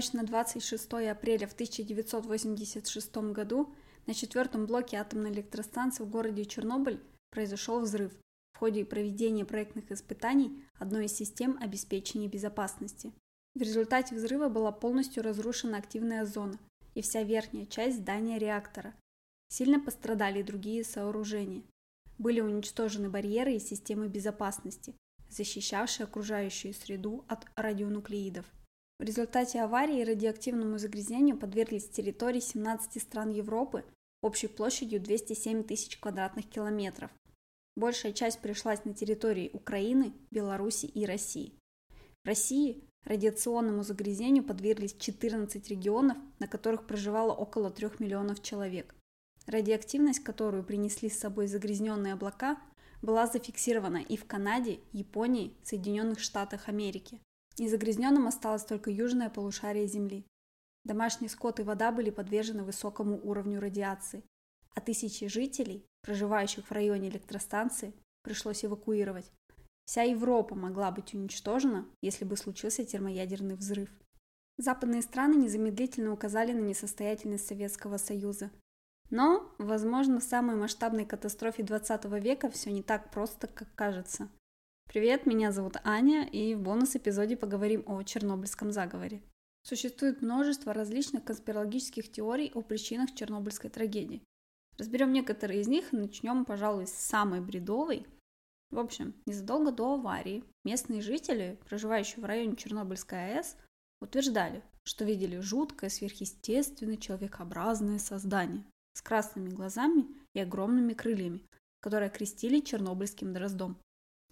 ночь на 26 апреля в 1986 году на четвертом блоке атомной электростанции в городе Чернобыль произошел взрыв в ходе проведения проектных испытаний одной из систем обеспечения безопасности. В результате взрыва была полностью разрушена активная зона и вся верхняя часть здания реактора. Сильно пострадали другие сооружения. Были уничтожены барьеры и системы безопасности, защищавшие окружающую среду от радионуклеидов. В результате аварии радиоактивному загрязнению подверглись территории 17 стран Европы общей площадью 207 тысяч квадратных километров. Большая часть пришлась на территории Украины, Беларуси и России. В России радиационному загрязнению подверглись 14 регионов, на которых проживало около 3 миллионов человек. Радиоактивность, которую принесли с собой загрязненные облака, была зафиксирована и в Канаде, Японии, Соединенных Штатах Америки. Незагрязненным осталось только южное полушарие Земли. Домашний скот и вода были подвержены высокому уровню радиации, а тысячи жителей, проживающих в районе электростанции, пришлось эвакуировать. Вся Европа могла быть уничтожена, если бы случился термоядерный взрыв. Западные страны незамедлительно указали на несостоятельность Советского Союза. Но, возможно, в самой масштабной катастрофе 20 века все не так просто, как кажется. Привет, меня зовут Аня, и в бонус-эпизоде поговорим о Чернобыльском заговоре. Существует множество различных конспирологических теорий о причинах Чернобыльской трагедии. Разберем некоторые из них и начнем, пожалуй, с самой бредовой. В общем, незадолго до аварии местные жители, проживающие в районе Чернобыльской АЭС, утверждали, что видели жуткое сверхъестественное человекообразное создание с красными глазами и огромными крыльями, которое крестили чернобыльским дроздом.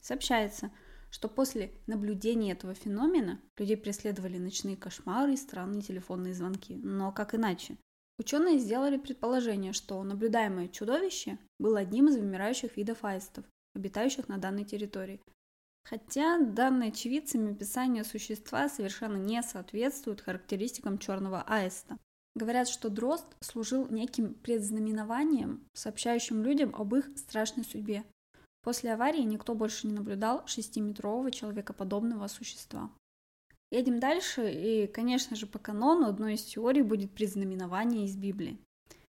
Сообщается, что после наблюдения этого феномена людей преследовали ночные кошмары и странные телефонные звонки. Но как иначе? Ученые сделали предположение, что наблюдаемое чудовище было одним из вымирающих видов аистов, обитающих на данной территории. Хотя данное очевидцами описание существа совершенно не соответствует характеристикам черного аиста. Говорят, что дрозд служил неким предзнаменованием, сообщающим людям об их страшной судьбе. После аварии никто больше не наблюдал шестиметрового человекоподобного существа. Едем дальше, и, конечно же, по канону одной из теорий будет предзнаменование из Библии.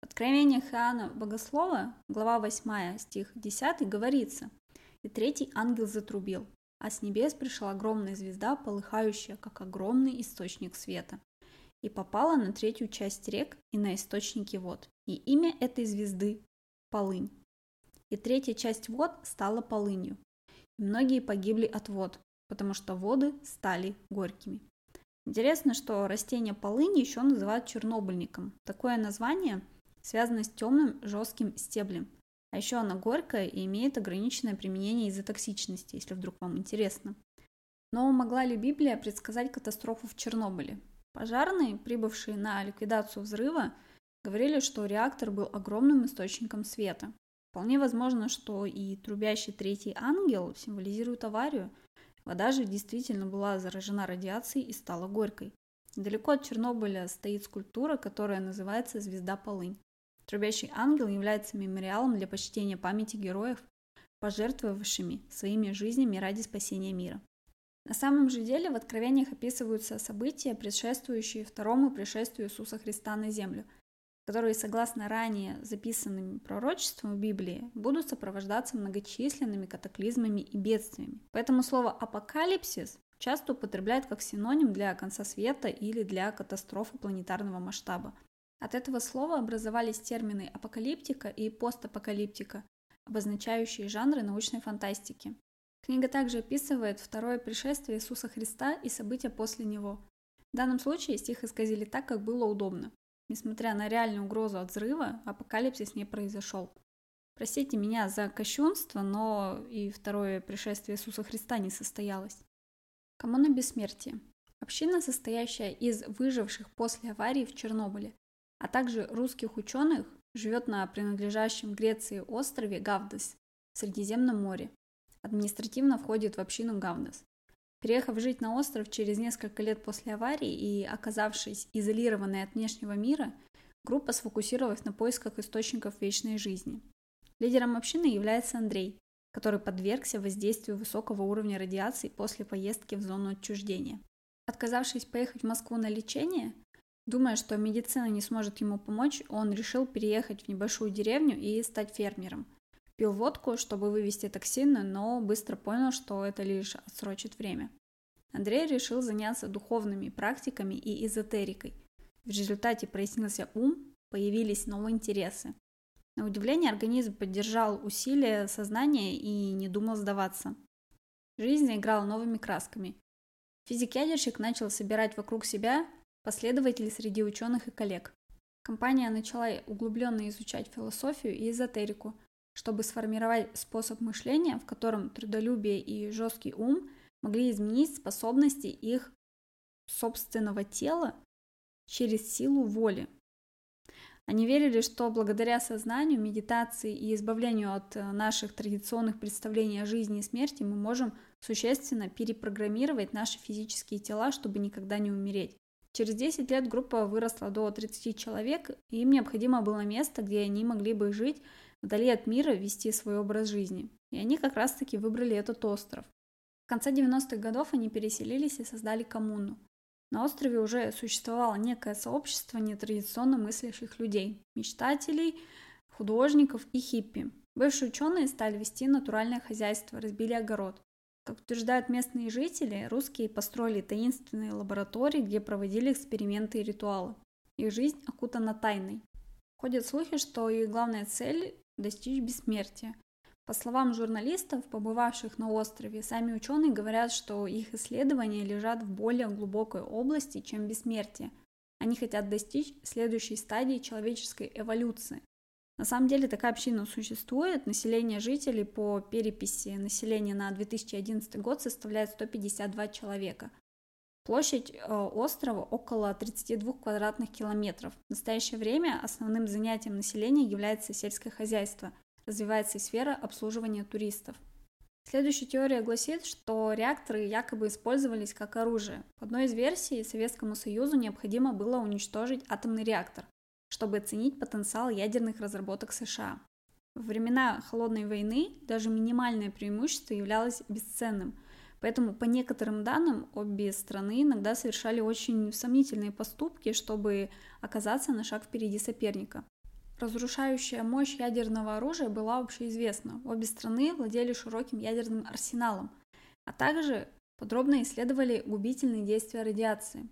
В Откровениях Иоанна Богослова, глава 8, стих 10, говорится «И третий ангел затрубил, а с небес пришла огромная звезда, полыхающая, как огромный источник света, и попала на третью часть рек и на источники вод, и имя этой звезды – Полынь и третья часть вод стала полынью. И многие погибли от вод, потому что воды стали горькими. Интересно, что растение полыни еще называют чернобыльником. Такое название связано с темным жестким стеблем. А еще она горькая и имеет ограниченное применение из-за токсичности, если вдруг вам интересно. Но могла ли Библия предсказать катастрофу в Чернобыле? Пожарные, прибывшие на ликвидацию взрыва, говорили, что реактор был огромным источником света. Вполне возможно, что и трубящий третий ангел символизирует аварию. Вода же действительно была заражена радиацией и стала горькой. Недалеко от Чернобыля стоит скульптура, которая называется «Звезда Полынь». Трубящий ангел является мемориалом для почтения памяти героев, пожертвовавшими своими жизнями ради спасения мира. На самом же деле в Откровениях описываются события, предшествующие второму пришествию Иисуса Христа на землю – которые, согласно ранее записанным пророчествам в Библии, будут сопровождаться многочисленными катаклизмами и бедствиями. Поэтому слово «апокалипсис» часто употребляют как синоним для конца света или для катастрофы планетарного масштаба. От этого слова образовались термины апокалиптика и постапокалиптика, обозначающие жанры научной фантастики. Книга также описывает второе пришествие Иисуса Христа и события после него. В данном случае стих исказили так, как было удобно. Несмотря на реальную угрозу от взрыва, апокалипсис не произошел. Простите меня за кощунство, но и второе пришествие Иисуса Христа не состоялось. Коммуна бессмертия. Община, состоящая из выживших после аварии в Чернобыле, а также русских ученых, живет на принадлежащем Греции острове Гавдес в Средиземном море. Административно входит в общину Гавдес. Переехав жить на остров через несколько лет после аварии и оказавшись изолированной от внешнего мира, группа сфокусировалась на поисках источников вечной жизни. Лидером общины является Андрей, который подвергся воздействию высокого уровня радиации после поездки в зону отчуждения. Отказавшись поехать в Москву на лечение, думая, что медицина не сможет ему помочь, он решил переехать в небольшую деревню и стать фермером. Пил водку, чтобы вывести токсины, но быстро понял, что это лишь отсрочит время. Андрей решил заняться духовными практиками и эзотерикой. В результате прояснился ум, появились новые интересы. На удивление организм поддержал усилия сознания и не думал сдаваться. Жизнь заиграла новыми красками. Физик-ядерщик начал собирать вокруг себя последователей среди ученых и коллег. Компания начала углубленно изучать философию и эзотерику, чтобы сформировать способ мышления, в котором трудолюбие и жесткий ум могли изменить способности их собственного тела через силу воли. Они верили, что благодаря сознанию, медитации и избавлению от э, наших традиционных представлений о жизни и смерти мы можем существенно перепрограммировать наши физические тела, чтобы никогда не умереть. Через 10 лет группа выросла до 30 человек, и им необходимо было место, где они могли бы жить вдали от мира, вести свой образ жизни. И они как раз-таки выбрали этот остров. В конце 90-х годов они переселились и создали коммуну. На острове уже существовало некое сообщество нетрадиционно мыслящих людей, мечтателей, художников и хиппи. Бывшие ученые стали вести натуральное хозяйство, разбили огород. Как утверждают местные жители, русские построили таинственные лаборатории, где проводили эксперименты и ритуалы. Их жизнь окутана тайной. Ходят слухи, что их главная цель – достичь бессмертия. По словам журналистов, побывавших на острове, сами ученые говорят, что их исследования лежат в более глубокой области, чем бессмертие. Они хотят достичь следующей стадии человеческой эволюции. На самом деле такая община существует. Население жителей по переписи населения на 2011 год составляет 152 человека. Площадь э, острова около 32 квадратных километров. В настоящее время основным занятием населения является сельское хозяйство – развивается сфера обслуживания туристов. Следующая теория гласит, что реакторы якобы использовались как оружие. По одной из версий, Советскому Союзу необходимо было уничтожить атомный реактор, чтобы оценить потенциал ядерных разработок США. Во времена Холодной войны даже минимальное преимущество являлось бесценным, поэтому по некоторым данным обе страны иногда совершали очень сомнительные поступки, чтобы оказаться на шаг впереди соперника. Разрушающая мощь ядерного оружия была общеизвестна. Обе страны владели широким ядерным арсеналом, а также подробно исследовали губительные действия радиации.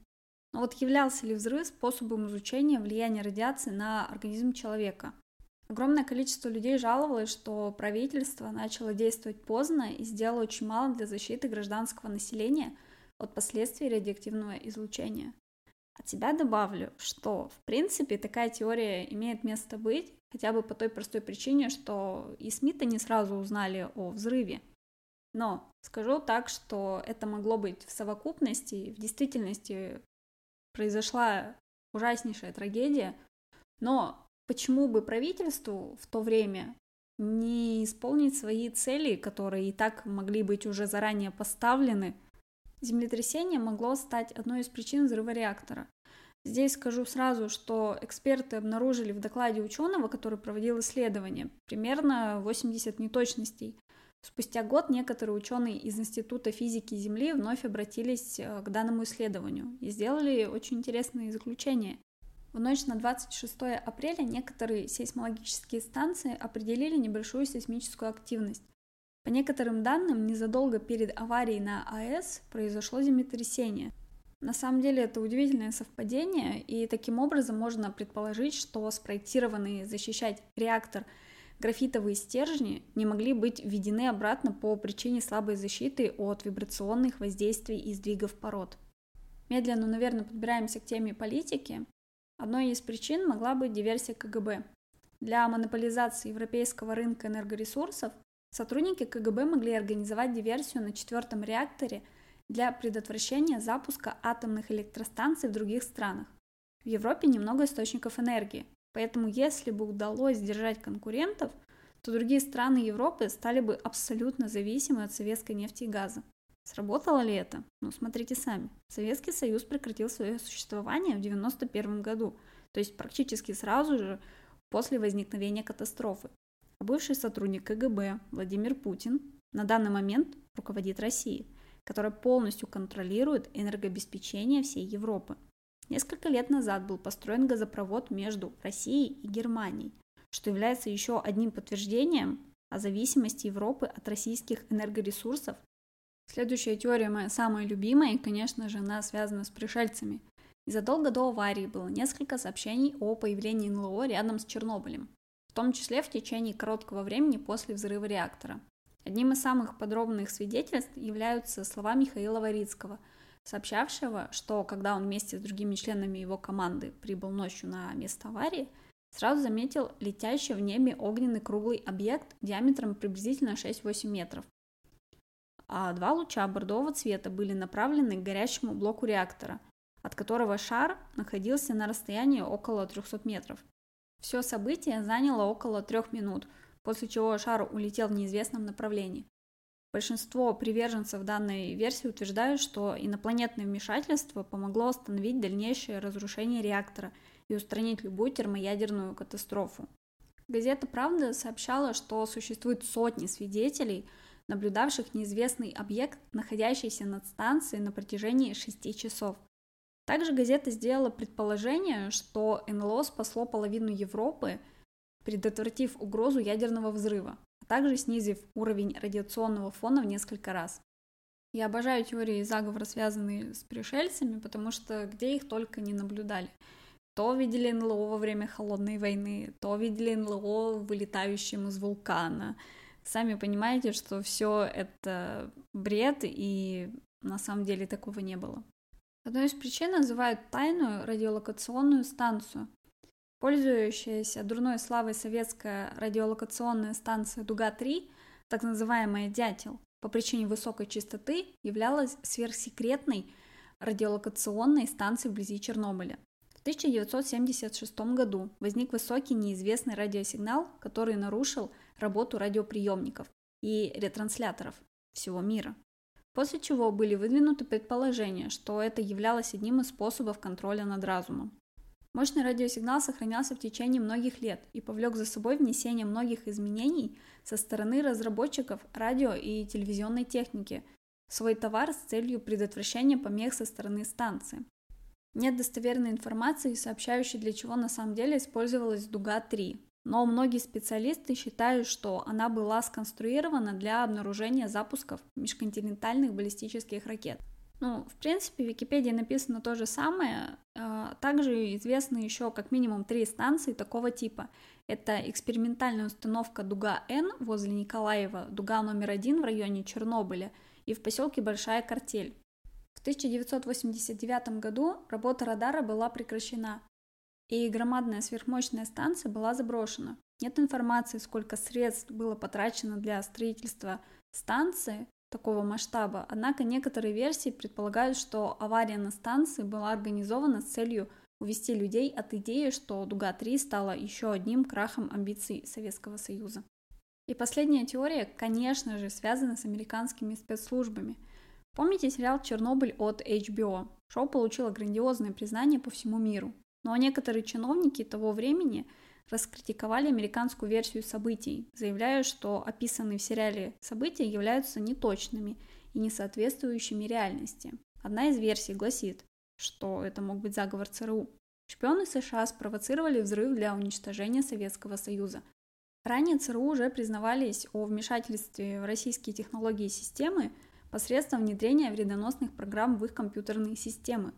Но вот являлся ли взрыв способом изучения влияния радиации на организм человека? Огромное количество людей жаловалось, что правительство начало действовать поздно и сделало очень мало для защиты гражданского населения от последствий радиоактивного излучения. От себя добавлю, что в принципе такая теория имеет место быть, хотя бы по той простой причине, что и СМИ-то не сразу узнали о взрыве. Но скажу так, что это могло быть в совокупности, в действительности произошла ужаснейшая трагедия, но почему бы правительству в то время не исполнить свои цели, которые и так могли быть уже заранее поставлены – Землетрясение могло стать одной из причин взрыва реактора. Здесь скажу сразу, что эксперты обнаружили в докладе ученого, который проводил исследование, примерно 80 неточностей. Спустя год некоторые ученые из Института физики Земли вновь обратились э, к данному исследованию и сделали очень интересные заключения. В ночь на 26 апреля некоторые сейсмологические станции определили небольшую сейсмическую активность. По некоторым данным, незадолго перед аварией на АЭС произошло землетрясение. На самом деле это удивительное совпадение, и таким образом можно предположить, что спроектированные защищать реактор графитовые стержни не могли быть введены обратно по причине слабой защиты от вибрационных воздействий и сдвигов пород. Медленно, наверное, подбираемся к теме политики. Одной из причин могла быть диверсия КГБ. Для монополизации европейского рынка энергоресурсов Сотрудники КГБ могли организовать диверсию на четвертом реакторе для предотвращения запуска атомных электростанций в других странах. В Европе немного источников энергии, поэтому если бы удалось сдержать конкурентов, то другие страны Европы стали бы абсолютно зависимы от советской нефти и газа. Сработало ли это? Ну, смотрите сами. Советский Союз прекратил свое существование в 1991 году, то есть практически сразу же после возникновения катастрофы бывший сотрудник КГБ Владимир Путин на данный момент руководит Россией. которая полностью контролирует энергообеспечение всей Европы. Несколько лет назад был построен газопровод между Россией и Германией, что является еще одним подтверждением о зависимости Европы от российских энергоресурсов. Следующая теория моя самая любимая, и, конечно же, она связана с пришельцами. Незадолго до аварии было несколько сообщений о появлении НЛО рядом с Чернобылем, в том числе в течение короткого времени после взрыва реактора. Одним из самых подробных свидетельств являются слова Михаила Варицкого, сообщавшего, что когда он вместе с другими членами его команды прибыл ночью на место аварии, сразу заметил летящий в небе огненный круглый объект диаметром приблизительно 6-8 метров. А два луча бордового цвета были направлены к горящему блоку реактора, от которого шар находился на расстоянии около 300 метров. Все событие заняло около трех минут – после чего шар улетел в неизвестном направлении. Большинство приверженцев данной версии утверждают, что инопланетное вмешательство помогло остановить дальнейшее разрушение реактора и устранить любую термоядерную катастрофу. Газета «Правда» сообщала, что существует сотни свидетелей, наблюдавших неизвестный объект, находящийся над станцией на протяжении шести часов. Также газета сделала предположение, что НЛО спасло половину Европы – предотвратив угрозу ядерного взрыва, а также снизив уровень радиационного фона в несколько раз. Я обожаю теории заговора, связанные с пришельцами, потому что где их только не наблюдали. То видели НЛО во время Холодной войны, то видели НЛО вылетающим из вулкана. Сами понимаете, что все это бред, и на самом деле такого не было. Одной из причин называют тайную радиолокационную станцию, Пользующаяся дурной славой советская радиолокационная станция «Дуга-3», так называемая «Дятел», по причине высокой частоты являлась сверхсекретной радиолокационной станцией вблизи Чернобыля. В 1976 году возник высокий неизвестный радиосигнал, который нарушил работу радиоприемников и ретрансляторов всего мира. После чего были выдвинуты предположения, что это являлось одним из способов контроля над разумом. Мощный радиосигнал сохранялся в течение многих лет и повлек за собой внесение многих изменений со стороны разработчиков радио и телевизионной техники в свой товар с целью предотвращения помех со стороны станции. Нет достоверной информации, сообщающей, для чего на самом деле использовалась Дуга-3, но многие специалисты считают, что она была сконструирована для обнаружения запусков межконтинентальных баллистических ракет. Ну, в принципе, в Википедии написано то же самое. А, также известны еще как минимум три станции такого типа. Это экспериментальная установка Дуга-Н возле Николаева, Дуга номер один в районе Чернобыля и в поселке Большая Картель. В 1989 году работа радара была прекращена, и громадная сверхмощная станция была заброшена. Нет информации, сколько средств было потрачено для строительства станции, такого масштаба, однако некоторые версии предполагают, что авария на станции была организована с целью увести людей от идеи, что Дуга-3 стала еще одним крахом амбиций Советского Союза. И последняя теория, конечно же, связана с американскими спецслужбами. Помните сериал «Чернобыль» от HBO? Шоу получило грандиозное признание по всему миру. Но некоторые чиновники того времени – раскритиковали американскую версию событий, заявляя, что описанные в сериале события являются неточными и не соответствующими реальности. Одна из версий гласит, что это мог быть заговор ЦРУ. Шпионы США спровоцировали взрыв для уничтожения Советского Союза. Ранее ЦРУ уже признавались о вмешательстве в российские технологии и системы посредством внедрения вредоносных программ в их компьютерные системы.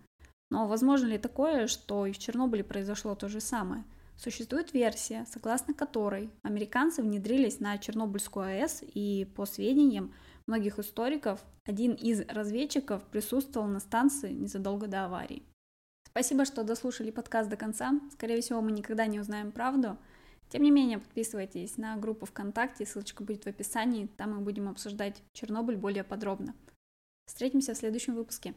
Но возможно ли такое, что и в Чернобыле произошло то же самое – Существует версия, согласно которой американцы внедрились на Чернобыльскую АЭС, и по сведениям многих историков, один из разведчиков присутствовал на станции незадолго до аварии. Спасибо, что дослушали подкаст до конца. Скорее всего, мы никогда не узнаем правду. Тем не менее, подписывайтесь на группу ВКонтакте, ссылочка будет в описании, там мы будем обсуждать Чернобыль более подробно. Встретимся в следующем выпуске.